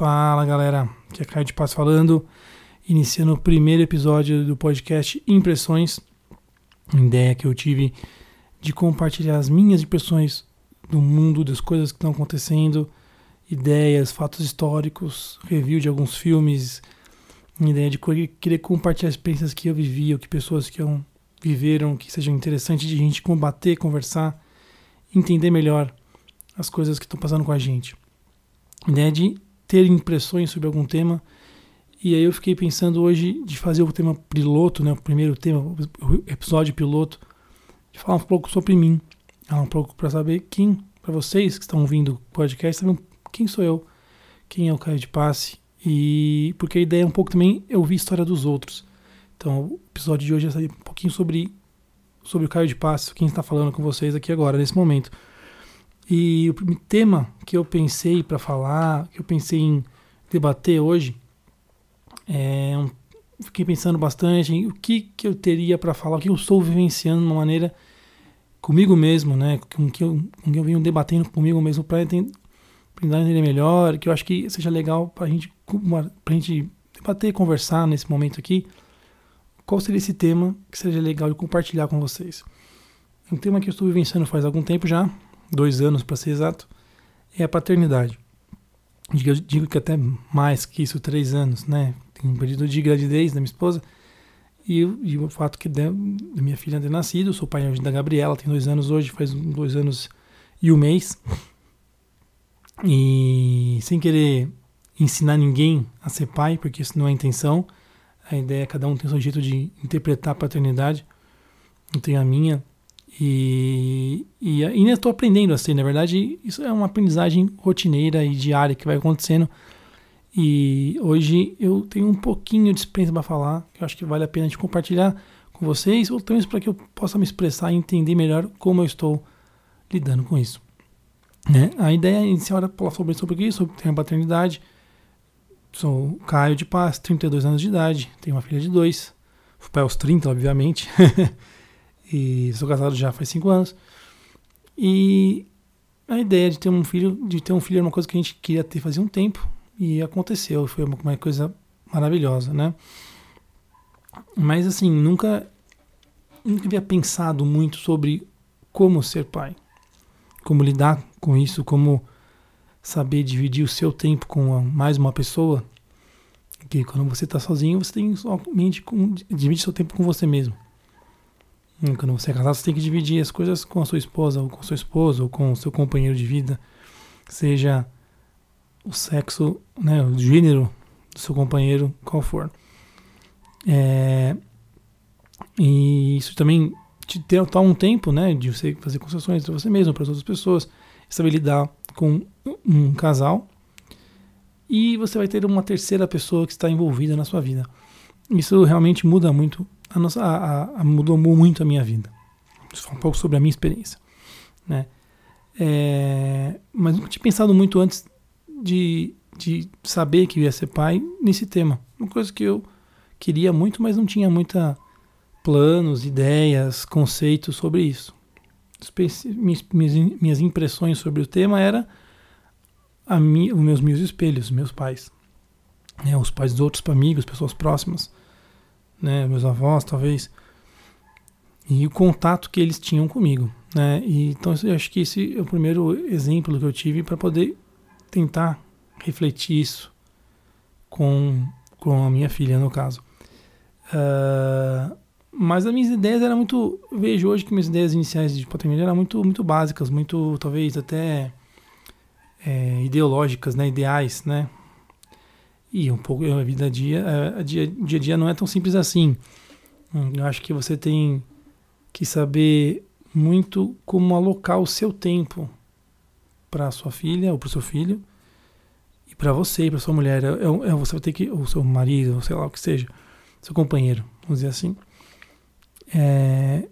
Fala galera, aqui é Caio de Paz falando, iniciando o primeiro episódio do podcast Impressões. Uma ideia que eu tive de compartilhar as minhas impressões do mundo, das coisas que estão acontecendo, ideias, fatos históricos, review de alguns filmes, ideia de querer compartilhar experiências que eu vivi, ou que pessoas que eu viveram, que sejam interessantes de a gente combater, conversar, entender melhor as coisas que estão passando com a gente. A ideia de ter impressões sobre algum tema. E aí eu fiquei pensando hoje de fazer o tema piloto, né, o primeiro tema, o episódio piloto, de falar um pouco sobre mim, falar um pouco para saber quem, para vocês que estão ouvindo o podcast, saber quem sou eu, quem é o Caio de Passe, e porque a ideia é um pouco também eu ouvir a história dos outros. Então, o episódio de hoje é saber um pouquinho sobre sobre o Caio de Passe, quem está falando com vocês aqui agora, nesse momento. E o tema que eu pensei para falar, que eu pensei em debater hoje, é fiquei pensando bastante em o que, que eu teria para falar, o que eu estou vivenciando de uma maneira comigo mesmo, né? Com que eu, com que eu venho debatendo comigo mesmo para entender melhor, que eu acho que seja legal para gente, a gente debater, conversar nesse momento aqui. Qual seria esse tema que seja legal de compartilhar com vocês? Um tema que eu estou vivenciando faz algum tempo já, dois anos para ser exato, é a paternidade. Digo, digo que até mais que isso, três anos, né? Tenho um período de gravidez da minha esposa e, e o fato que minha filha ter nascido, sou pai da Gabriela, tem dois anos hoje, faz dois anos e um mês. E sem querer ensinar ninguém a ser pai, porque isso não é a intenção. A ideia é cada um tem seu jeito de interpretar a paternidade. Não tenho a minha. E, e ainda estou aprendendo assim, na verdade, isso é uma aprendizagem rotineira e diária que vai acontecendo. E hoje eu tenho um pouquinho de experiência para falar, que eu acho que vale a pena de compartilhar com vocês, ou também para que eu possa me expressar e entender melhor como eu estou lidando com isso. Né? A ideia inicial era falar sobre, sobre isso, sobre a paternidade. Sou Caio de Paz, 32 anos de idade, tenho uma filha de dois, pai aos 30, obviamente. E sou casado já faz cinco anos. E a ideia de ter um filho, de ter um filho era uma coisa que a gente queria ter fazia um tempo e aconteceu, foi uma, uma coisa maravilhosa, né? Mas assim, nunca nunca havia pensado muito sobre como ser pai, como lidar com isso, como saber dividir o seu tempo com mais uma pessoa. Que quando você está sozinho, você tem somente com, divide seu tempo com você mesmo. Quando você é casado, você tem que dividir as coisas com a sua esposa, ou com seu esposo, ou com o seu companheiro de vida, seja o sexo, né, o gênero do seu companheiro, qual for. É, e isso também te dá um tempo, né, de você fazer concessões para você mesmo, para as outras pessoas, saber lidar com um casal, e você vai ter uma terceira pessoa que está envolvida na sua vida. Isso realmente muda muito a nossa, a, a, mudou muito a minha vida. Vou falar um pouco sobre a minha experiência, né? É, mas nunca tinha pensado muito antes de, de saber que eu ia ser pai nesse tema. Uma coisa que eu queria muito, mas não tinha muita planos, ideias, conceitos sobre isso. Minhas, minhas impressões sobre o tema era a mi, os meus, meus espelhos, meus pais. Né, os pais dos outros amigos, pessoas próximas né, meus avós talvez, e o contato que eles tinham comigo, né? E, então eu acho que esse é o primeiro exemplo que eu tive para poder tentar refletir isso com, com a minha filha, no caso. Uh, mas as minhas ideias eram muito. Vejo hoje que minhas ideias iniciais de paternidade eram muito, muito básicas, muito, talvez até é, ideológicas, né? Ideais, né? E um pouco a vida a dia, a dia, dia a dia não é tão simples assim. Eu acho que você tem que saber muito como alocar o seu tempo para sua filha ou para o seu filho e para você e para sua mulher. É, é, é, você vai ter que, ou seu marido, ou sei lá o que seja, seu companheiro, vamos dizer assim. É,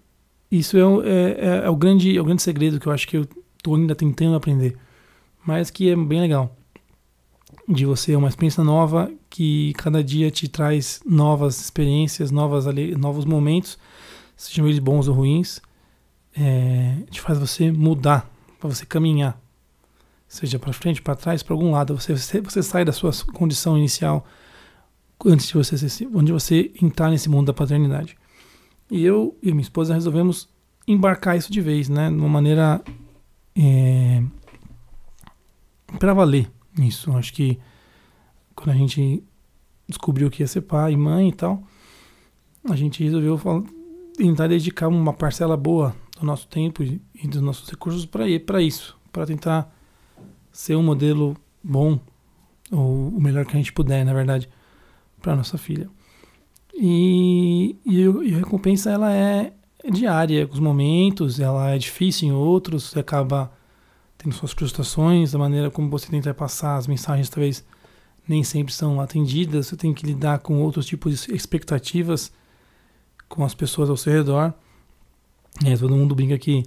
isso é, é, é, é, o grande, é o grande segredo que eu acho que eu estou ainda tentando aprender, mas que é bem legal de você, uma experiência nova que cada dia te traz novas experiências, novas, novos momentos, sejam eles bons ou ruins, é, te faz você mudar, para você caminhar. seja para frente, para trás, para algum lado. Você, você sai da sua condição inicial antes de você, onde você entrar nesse mundo da paternidade. E eu e minha esposa resolvemos embarcar isso de vez, né? De uma maneira é, para valer isso. Acho que quando a gente descobriu que ia ser pai e mãe e tal, a gente resolveu tentar dedicar uma parcela boa do nosso tempo e dos nossos recursos para isso, para tentar ser um modelo bom, ou o melhor que a gente puder, na verdade, para nossa filha. E, e, e, a recompensa ela é diária, alguns momentos, ela é difícil em outros, você acaba tendo suas frustrações, da maneira como você tenta passar as mensagens talvez nem sempre são atendidas, você tem que lidar com outros tipos de expectativas com as pessoas ao seu redor. É, todo mundo brinca que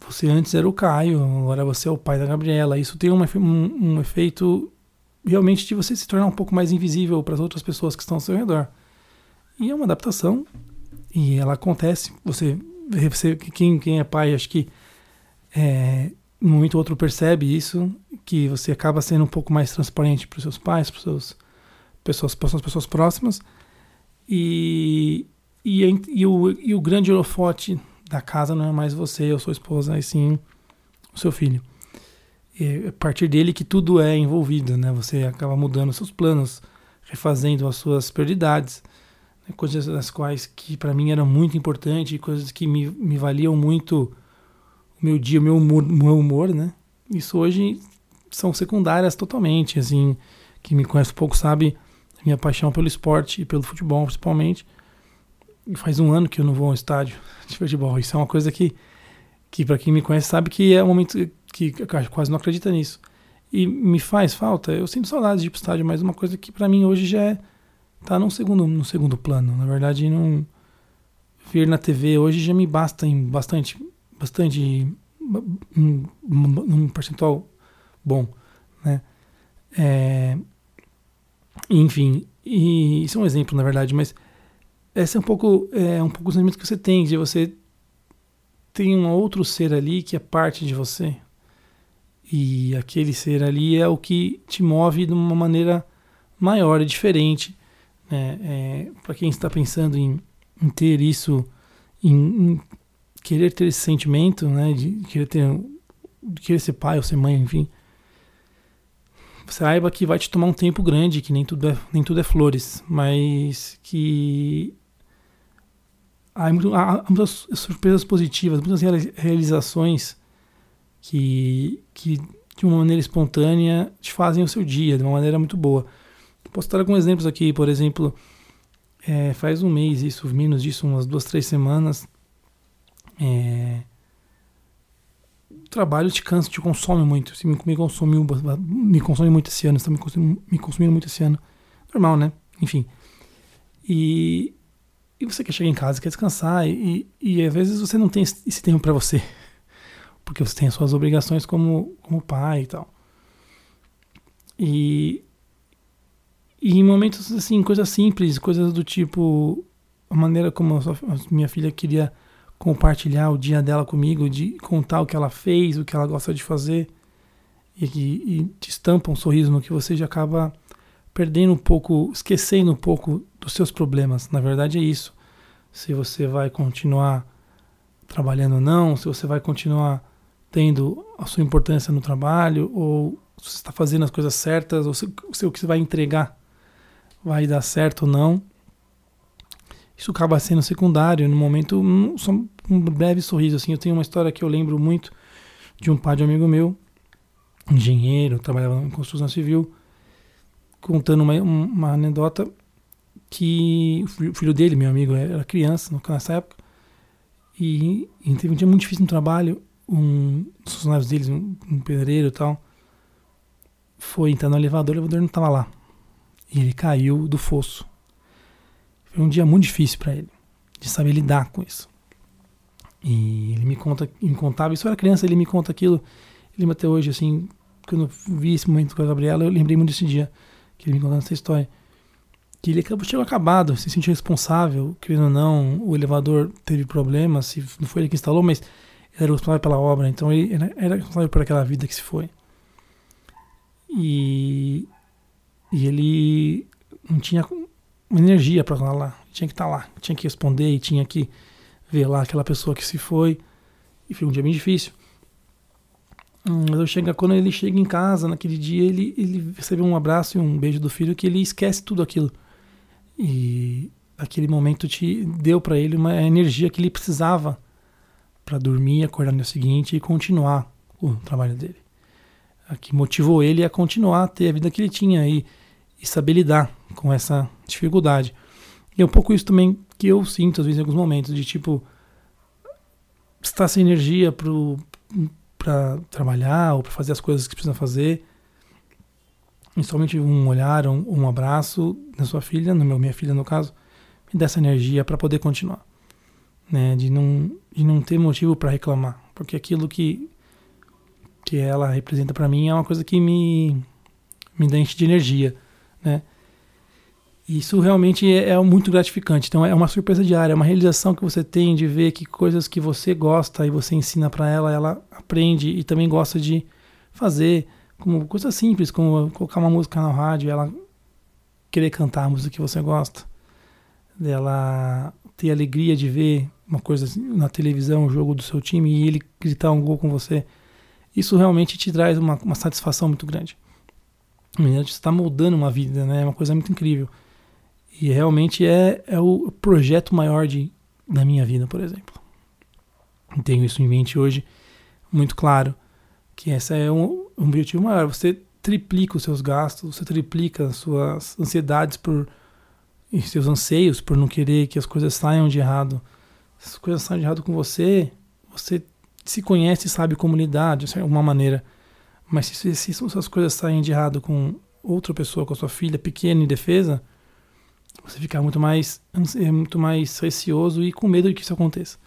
você antes era o Caio, agora você é o pai da Gabriela. Isso tem um, um, um efeito realmente de você se tornar um pouco mais invisível para as outras pessoas que estão ao seu redor. E é uma adaptação e ela acontece. Você, você quem, quem é pai, acho que é, ou outro percebe isso, que você acaba sendo um pouco mais transparente para os seus pais, para as suas pessoas, para as pessoas próximas. E, e, e, o, e o grande holofote da casa não é mais você ou sua esposa, e sim o seu filho. E é a partir dele que tudo é envolvido, né? Você acaba mudando seus planos, refazendo as suas prioridades, né? coisas das quais que para mim eram muito importantes, coisas que me, me valiam muito o meu dia, o meu humor, meu humor, né? Isso hoje são secundárias totalmente, assim, quem me conhece um pouco sabe minha paixão pelo esporte e pelo futebol, principalmente. E faz um ano que eu não vou ao estádio de futebol. Isso é uma coisa que, que para quem me conhece sabe que é um momento que, que quase não acredita nisso. E me faz falta, eu sinto saudade de ir pro estádio, mas uma coisa que para mim hoje já é, tá num segundo, no segundo plano. Na verdade, não ver na TV hoje já me basta em bastante bastante um, percentual bom, né? É, enfim, e isso é um exemplo na verdade, mas esse é um pouco é um pouco o sentimento que você tem de você tem um outro ser ali que é parte de você e aquele ser ali é o que te move de uma maneira maior e diferente, né? É, Para quem está pensando em, em ter isso em, em querer ter esse sentimento, né, de querer ter, de querer ser pai ou ser mãe, enfim, saiba que vai te tomar um tempo grande, que nem tudo é, nem tudo é flores, mas que há, há muitas surpresas positivas, muitas realizações que, que de uma maneira espontânea te fazem o seu dia, de uma maneira muito boa. Posso dar alguns exemplos aqui, por exemplo, é, faz um mês isso, menos disso, umas duas, três semanas, é, o trabalho te cansa, te consome muito. Você me, consumiu, me consome muito esse ano, está me consumindo, me consumindo muito esse ano. Normal, né? Enfim. E, e você quer chegar em casa, quer descansar, e, e, e às vezes você não tem esse tempo para você. Porque você tem as suas obrigações como, como pai e tal. E, e em momentos assim, coisas simples, coisas do tipo a maneira como a minha filha queria compartilhar o dia dela comigo, de contar o que ela fez, o que ela gosta de fazer, e, e te estampa um sorriso no que você já acaba perdendo um pouco, esquecendo um pouco dos seus problemas. Na verdade é isso. Se você vai continuar trabalhando ou não, se você vai continuar tendo a sua importância no trabalho, ou se está fazendo as coisas certas, ou se, se o que você vai entregar vai dar certo ou não isso acaba sendo secundário. No momento, um, só um breve sorriso. Assim, eu tenho uma história que eu lembro muito de um pai de um amigo meu, engenheiro, trabalhava em construção civil, contando uma, uma anedota que o filho dele, meu amigo, era criança nessa época, e, e teve um dia muito difícil no trabalho. Um dos funcionários deles, um, um pedreiro e tal, foi entrar no elevador, o elevador não estava lá. E ele caiu do fosso. Foi um dia muito difícil para ele, de saber lidar com isso. E ele me conta, me contava, isso eu era criança, ele me conta aquilo. Ele até hoje, assim, quando eu vi esse momento com a Gabriela, eu lembrei muito desse dia, que ele me contando essa história. Que ele acabou, chegou acabado, se sentiu responsável, querendo ou não, o elevador teve problemas, se não foi ele que instalou, mas ele era responsável pela obra, então ele era responsável por aquela vida que se foi. E, e ele não tinha energia para lá. Tinha que estar lá, tinha que responder e tinha que ver lá aquela pessoa que se foi. E foi um dia bem difícil. Hum, mas eu chego, quando ele chega em casa, naquele dia, ele, ele recebe um abraço e um beijo do filho que ele esquece tudo aquilo. E aquele momento te deu para ele uma energia que ele precisava para dormir, acordar no dia seguinte e continuar o trabalho dele. Que motivou ele a continuar a ter a vida que ele tinha e, e saber lidar com essa dificuldade. E é um pouco isso também que eu sinto às vezes em alguns momentos, de tipo, estar sem energia para trabalhar ou para fazer as coisas que precisa fazer. E somente um olhar, um, um abraço da sua filha, no meu, minha filha no caso, me dá essa energia para poder continuar. Né? De, não, de não ter motivo para reclamar. Porque aquilo que, que ela representa para mim é uma coisa que me, me enche de energia. Né? Isso realmente é, é, muito gratificante. Então é uma surpresa diária, é uma realização que você tem de ver que coisas que você gosta e você ensina para ela, ela aprende e também gosta de fazer, como coisas simples, como colocar uma música na rádio, ela querer cantar a música que você gosta, dela ter alegria de ver uma coisa na televisão, um jogo do seu time e ele gritar um gol com você. Isso realmente te traz uma, uma satisfação muito grande. Você está moldando uma vida, né? É uma coisa muito incrível. E realmente é, é o projeto maior de, da minha vida, por exemplo. Tenho isso em mente hoje, muito claro, que esse é um, um objetivo maior. Você triplica os seus gastos, você triplica as suas ansiedades por e seus anseios por não querer que as coisas saiam de errado. Se as coisas saem de errado com você, você se conhece e sabe como lidar de alguma maneira. Mas se, se, se as coisas saem de errado com outra pessoa, com a sua filha pequena e indefesa, você fica muito mais, é muito mais receoso e com medo de que isso aconteça.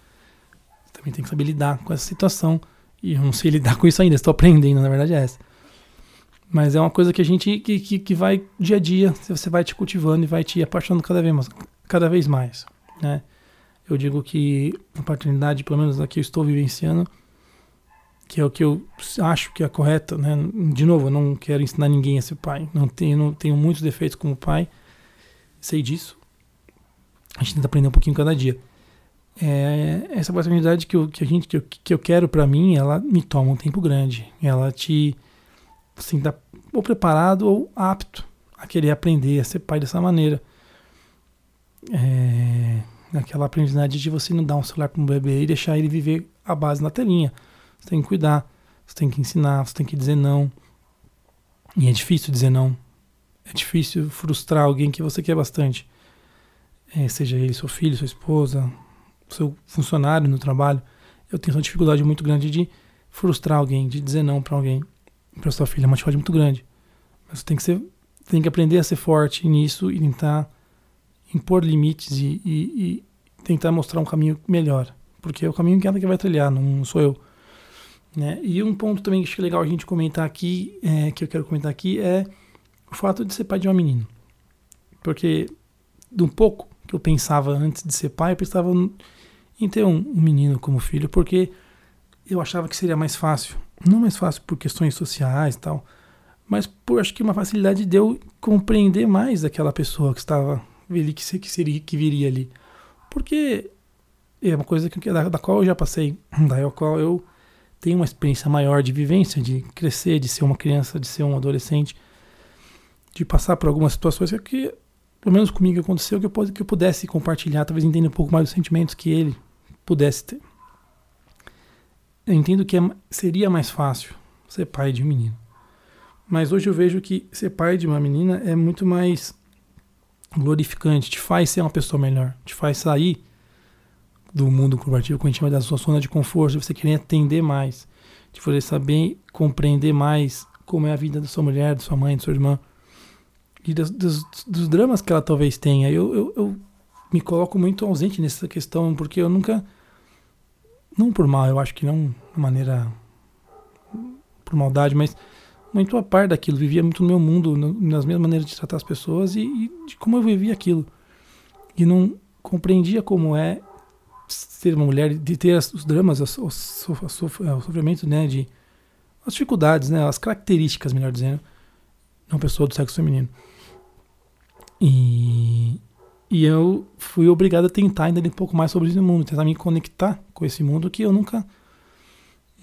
Você também tem que saber lidar com essa situação. E eu não sei lidar com isso ainda, estou aprendendo, na verdade é essa. Mas é uma coisa que a gente que, que, que vai dia a dia, você vai te cultivando e vai te apaixonando cada vez mais, cada vez mais, né? Eu digo que a paternidade, pelo menos aqui eu estou vivenciando, que é o que eu acho que é correto, né? De novo, eu não quero ensinar ninguém a ser pai. Não tenho, não tenho muitos defeitos como pai, sei disso. A gente tenta aprender um pouquinho cada dia. É, essa oportunidade que, eu, que a gente que eu, que eu quero para mim, ela me toma um tempo grande. Ela te assim, dá ou preparado ou apto a querer aprender a ser pai dessa maneira. É, aprendizagem de você não dar um celular para um bebê e deixar ele viver a base na telinha. Você tem que cuidar, você tem que ensinar, você tem que dizer não. E é difícil dizer não. É difícil frustrar alguém que você quer bastante. É, seja ele seu filho, sua esposa, seu funcionário no trabalho. Eu tenho uma dificuldade muito grande de frustrar alguém, de dizer não para alguém. Para sua filha é uma dificuldade muito grande. Mas você tem que, ser, tem que aprender a ser forte nisso e tentar impor limites e, e, e tentar mostrar um caminho melhor. Porque é o caminho que ela que vai trilhar, não sou eu. Né? E um ponto também que acho é legal a gente comentar aqui, é, que eu quero comentar aqui, é o fato de ser pai de uma menina. Porque de um pouco que eu pensava antes de ser pai, eu pensava em ter um, um menino como filho, porque eu achava que seria mais fácil. Não mais fácil por questões sociais e tal, mas por acho que uma facilidade de eu compreender mais aquela pessoa que estava ali, que, que seria que viria ali. Porque é uma coisa que, da, da qual eu já passei, da qual eu tenho uma experiência maior de vivência, de crescer, de ser uma criança, de ser um adolescente de passar por algumas situações que, pelo menos comigo, aconteceu, que eu, que eu pudesse compartilhar, talvez entenda um pouco mais os sentimentos que ele pudesse ter. Eu entendo que é, seria mais fácil ser pai de um menino. Mas hoje eu vejo que ser pai de uma menina é muito mais glorificante, te faz ser uma pessoa melhor, te faz sair do mundo corporativo com a gente vai da sua zona de conforto, de você querer entender mais, de você saber compreender mais como é a vida da sua mulher, da sua mãe, da sua irmã e dos, dos, dos, dramas que ela talvez tenha. Eu, eu, eu, me coloco muito ausente nessa questão, porque eu nunca. Não por mal, eu acho que não de maneira. por maldade, mas muito a par daquilo. Vivia muito no meu mundo, nas minhas maneiras de tratar as pessoas e, e de como eu vivia aquilo. E não compreendia como é ser uma mulher, de ter os dramas, os, o sofrimento, né, de as dificuldades, né, as características, melhor dizendo, uma pessoa do sexo feminino. E, e eu fui obrigado a tentar entender um pouco mais sobre esse mundo, tentar me conectar com esse mundo que eu nunca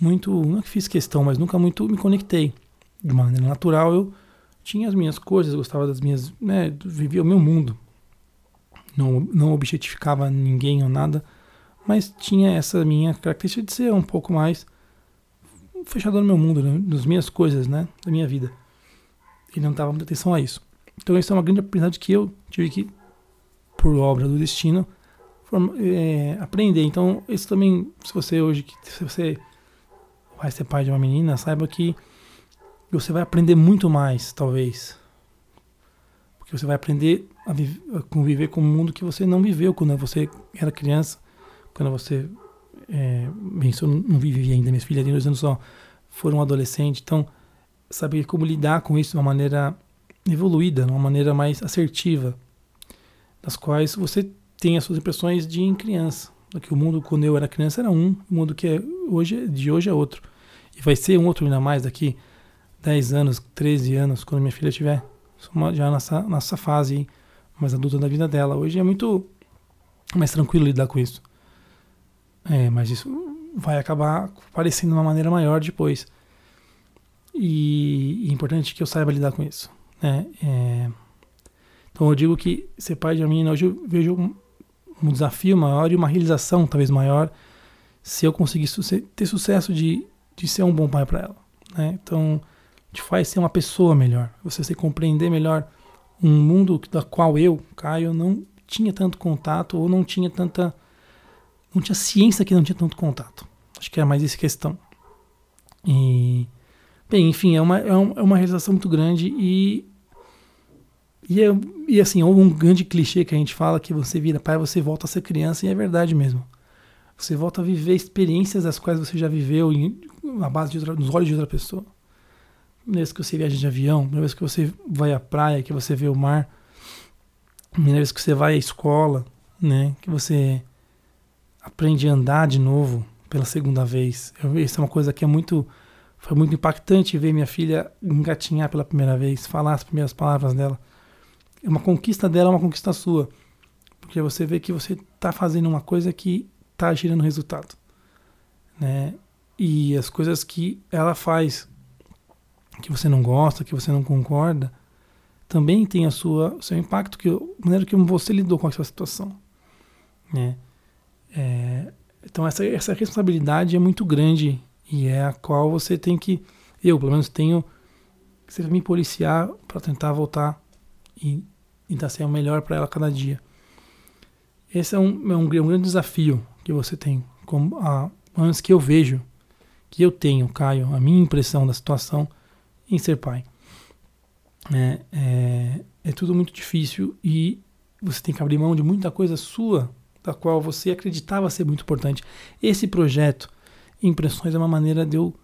muito, não é que fiz questão, mas nunca muito me conectei. De maneira natural, eu tinha as minhas coisas, gostava das minhas, né, vivia o meu mundo. Não, não objetificava ninguém ou nada, mas tinha essa minha característica de ser um pouco mais fechado no meu mundo, né, nas minhas coisas, né, da minha vida. E não dava muita atenção a isso. Então, isso é uma grande aprendizagem que eu tive que, por obra do destino, é, aprender. Então, isso também, se você hoje, se você vai ser pai de uma menina, saiba que você vai aprender muito mais, talvez. Porque você vai aprender a, viver, a conviver com um mundo que você não viveu quando você era criança, quando você. É, bem, eu não vivi ainda, minhas filhas têm dois anos só, foram adolescentes, então saber como lidar com isso de uma maneira evoluída, de uma maneira mais assertiva, das quais você tem as suas impressões de em criança. Que o mundo quando eu era criança era um, o mundo que é hoje de hoje é outro. E vai ser um outro ainda mais daqui 10 anos, 13 anos, quando minha filha tiver já nessa, nessa fase mais adulta da vida dela. Hoje é muito mais tranquilo lidar com isso. É, mas isso vai acabar aparecendo de uma maneira maior depois. E, é importante que eu saiba lidar com isso. Né? É, então eu digo que ser pai de uma menina hoje eu vejo um, um desafio maior e uma realização talvez maior se eu conseguir ter sucesso de, de ser um bom pai para ela. Né? Então te faz ser uma pessoa melhor, você se compreender melhor um mundo da qual eu, Caio, não tinha tanto contato ou não tinha tanta não tinha ciência que não tinha tanto contato. Acho que é mais essa questão. E bem, enfim, é uma, é uma realização muito grande e e, é, e assim, um grande clichê que a gente fala que você vira pai, você volta a ser criança, e é verdade mesmo. Você volta a viver experiências das quais você já viveu em, na base de outra, nos olhos de outra pessoa. Primeira vez que você viaja de avião, primeira vez que você vai à praia, que você vê o mar, primeira vez que você vai à escola, né, que você aprende a andar de novo pela segunda vez. Eu, isso é uma coisa que é muito foi muito impactante ver minha filha engatinhar pela primeira vez, falar as primeiras palavras dela é uma conquista dela, é uma conquista sua. Porque você vê que você está fazendo uma coisa que está gerando resultado. Né? E as coisas que ela faz, que você não gosta, que você não concorda, também tem a sua, o seu impacto, que, maneira que você lidou com essa situação. Né? É, então essa, essa responsabilidade é muito grande e é a qual você tem que, eu pelo menos tenho que me policiar para tentar voltar e, dar ser o melhor para ela cada dia. Esse é um, é um, é um, grande desafio que você tem, como a, antes que eu vejo, que eu tenho, Caio, a minha impressão da situação em ser pai. É, é, é tudo muito difícil e você tem que abrir mão de muita coisa sua, da qual você acreditava ser muito importante. Esse projeto, Impressões, é uma maneira de eu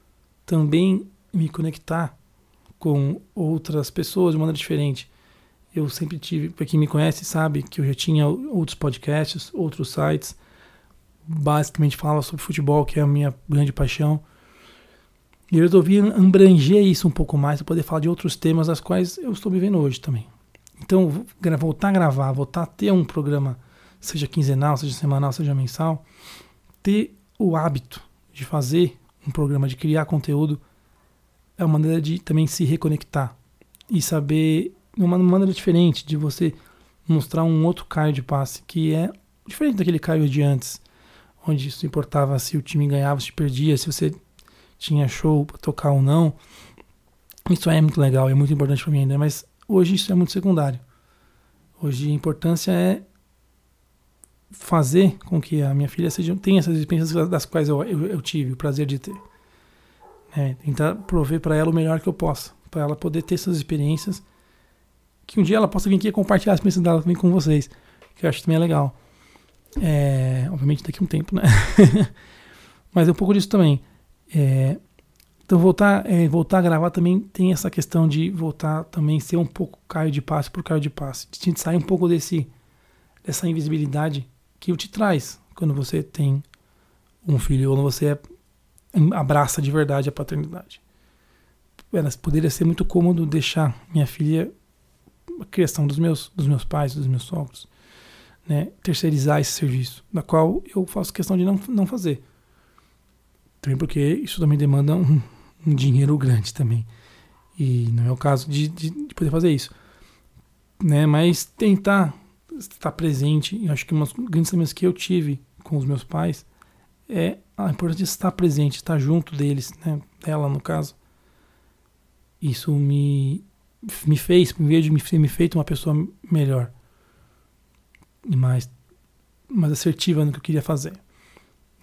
também me conectar com outras pessoas de maneira diferente eu sempre tive, para quem me conhece sabe que eu já tinha outros podcasts, outros sites, basicamente falava sobre futebol, que é a minha grande paixão. E eu resolvi abranger isso um pouco mais para poder falar de outros temas das quais eu estou vivendo hoje também. Então, voltar a gravar, voltar a ter um programa, seja quinzenal, seja semanal, seja mensal, ter o hábito de fazer um programa, de criar conteúdo, é uma maneira de também se reconectar e saber uma maneira diferente de você mostrar um outro Caio de passe, que é diferente daquele Caio de antes, onde isso importava se o time ganhava, se perdia, se você tinha show para tocar ou não. Isso é muito legal, é muito importante para mim ainda, mas hoje isso é muito secundário. Hoje a importância é fazer com que a minha filha seja, tenha essas experiências das quais eu, eu, eu tive o prazer de ter. É, tentar prover para ela o melhor que eu possa, para ela poder ter essas experiências que um dia ela possa vir aqui compartilhar as experiências dela também com vocês, que eu acho também é legal. É, obviamente daqui a um tempo, né? Mas é um pouco disso também. É, então voltar, é, voltar a gravar também tem essa questão de voltar também ser um pouco caio de passe por caio de passe. De sair um pouco desse, dessa invisibilidade que o te traz quando você tem um filho quando você é, abraça de verdade a paternidade. era, poderia ser muito cômodo deixar minha filha a criação dos meus, dos meus pais, dos meus sogros, né? terceirizar esse serviço, da qual eu faço questão de não, não fazer. Também porque isso também demanda um, um dinheiro grande também. E não é o caso de, de, de poder fazer isso. Né? Mas tentar estar presente, eu acho que uma das grandes também que eu tive com os meus pais é a importância de estar presente, estar junto deles, né? dela no caso. Isso me, me fez, em vez de me ter me feito uma pessoa melhor e mais, mais assertiva no que eu queria fazer.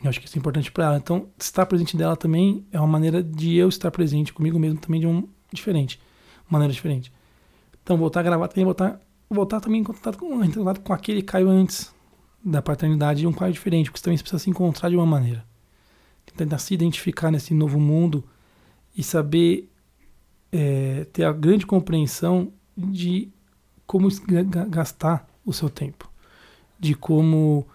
Eu acho que isso é importante para ela. Então, estar presente dela também é uma maneira de eu estar presente comigo mesmo também de um diferente, maneira diferente. Então, voltar a gravar também, voltar, voltar também em contato com, em contato com aquele Caio antes da paternidade de um Caio diferente, porque você também precisa se encontrar de uma maneira. Tentar se identificar nesse novo mundo e saber é, ter a grande compreensão de como gastar o seu tempo, de como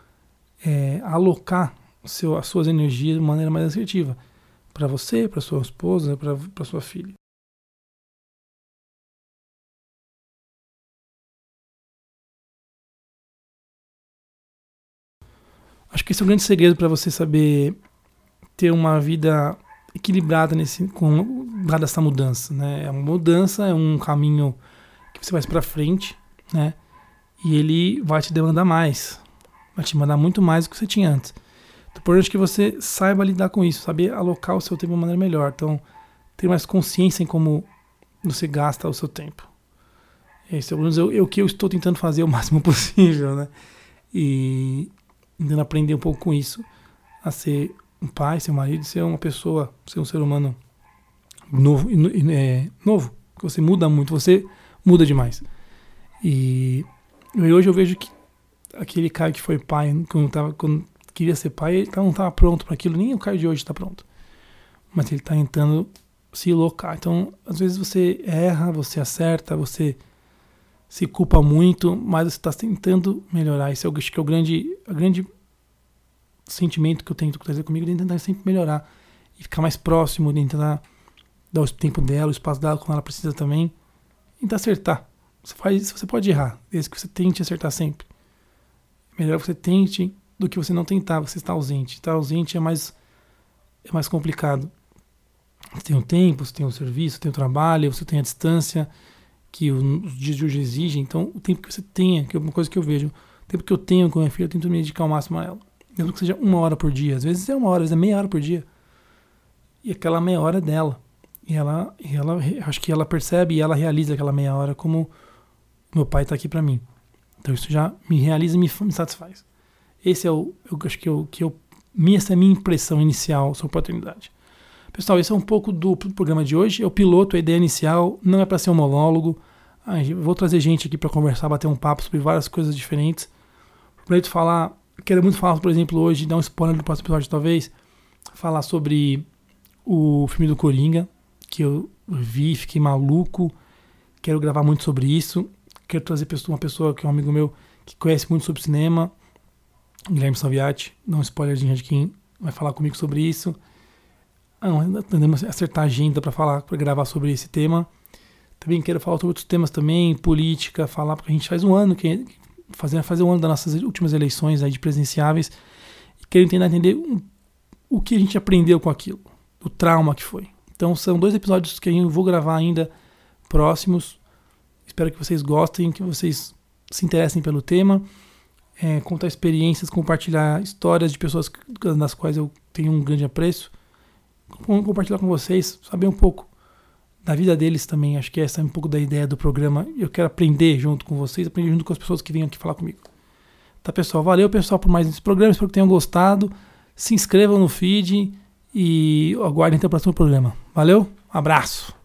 é, alocar seu, as suas energias de maneira mais assertiva para você, para sua esposa, para sua filha. Acho que esse é o grande segredo para você saber ter uma vida equilibrada nesse com dada essa mudança, né? É uma mudança, é um caminho que você vai para frente, né? E ele vai te demandar mais, vai te mandar muito mais do que você tinha antes. Então, importante que você saiba lidar com isso, saber alocar o seu tempo de uma maneira melhor. Então, ter mais consciência em como você gasta o seu tempo. Esse é o, que eu estou tentando fazer o máximo possível, né? E tentando aprender um pouco com isso, a ser um pai, ser um marido, ser uma pessoa, ser um ser humano novo, é, novo, que você muda muito, você muda demais. E, e hoje eu vejo que aquele cara que foi pai, quando, tava, quando queria ser pai, ele não estava pronto para aquilo, nem o cara de hoje está pronto. Mas ele está tentando se locar. Então, às vezes você erra, você acerta, você se culpa muito, mas você está tentando melhorar. Esse é o, acho que é o grande, o grande sentimento que eu tento trazer comigo, de tentar sempre melhorar e ficar mais próximo, de tentar dar o tempo dela, o espaço dela quando ela precisa também, tentar acertar. Você, faz, você pode errar, desde que você tente acertar sempre. Melhor você tente do que você não tentar, você está ausente. Estar ausente é mais, é mais complicado. Você tem o tempo, você tem o serviço, você tem o trabalho, você tem a distância que os dias de hoje exigem. Então, o tempo que você tenha, que é uma coisa que eu vejo, tempo que eu tenho com minha filha, eu tento me dedicar ao máximo a ela. Mesmo que seja uma hora por dia. Às vezes é uma hora, às vezes é meia hora por dia. E aquela meia hora é dela. E ela, e ela acho que ela percebe e ela realiza aquela meia hora como meu pai está aqui para mim. Então isso já me realiza e me, me satisfaz. Esse é o, eu acho que eu, que eu, essa é a minha impressão inicial sobre paternidade. Pessoal, esse é um pouco do programa de hoje. É o piloto, a ideia inicial não é para ser um monólogo. Eu vou trazer gente aqui para conversar, bater um papo sobre várias coisas diferentes. Para falar, quero muito falar, por exemplo, hoje, dar um spoiler do próximo episódio, talvez, falar sobre o filme do Coringa, que eu vi, fiquei maluco. Quero gravar muito sobre isso. Quero trazer uma pessoa que é um amigo meu que conhece muito sobre cinema, Guilherme Salviati, dá um spoilerzinho de quem vai falar comigo sobre isso. Ah, ainda tentamos acertar a agenda para falar, para gravar sobre esse tema. Também quero falar sobre outros temas também, política, falar, porque a gente faz um ano que fazer fazer um ano das nossas últimas eleições aí de presidenciáveis e quero tentar entender um, o que a gente aprendeu com aquilo, o trauma que foi. Então são dois episódios que eu vou gravar ainda próximos. Espero que vocês gostem, que vocês se interessem pelo tema é, contar experiências, compartilhar histórias de pessoas nas quais eu tenho um grande apreço, compartilhar com vocês, saber um pouco da vida deles também. Acho que essa é um pouco da ideia do programa. Eu quero aprender junto com vocês, aprender junto com as pessoas que vêm aqui falar comigo. Tá, pessoal? Valeu, pessoal, por mais esse programa. Espero que tenham gostado. Se inscrevam no feed e aguardem até o próximo programa. Valeu, abraço!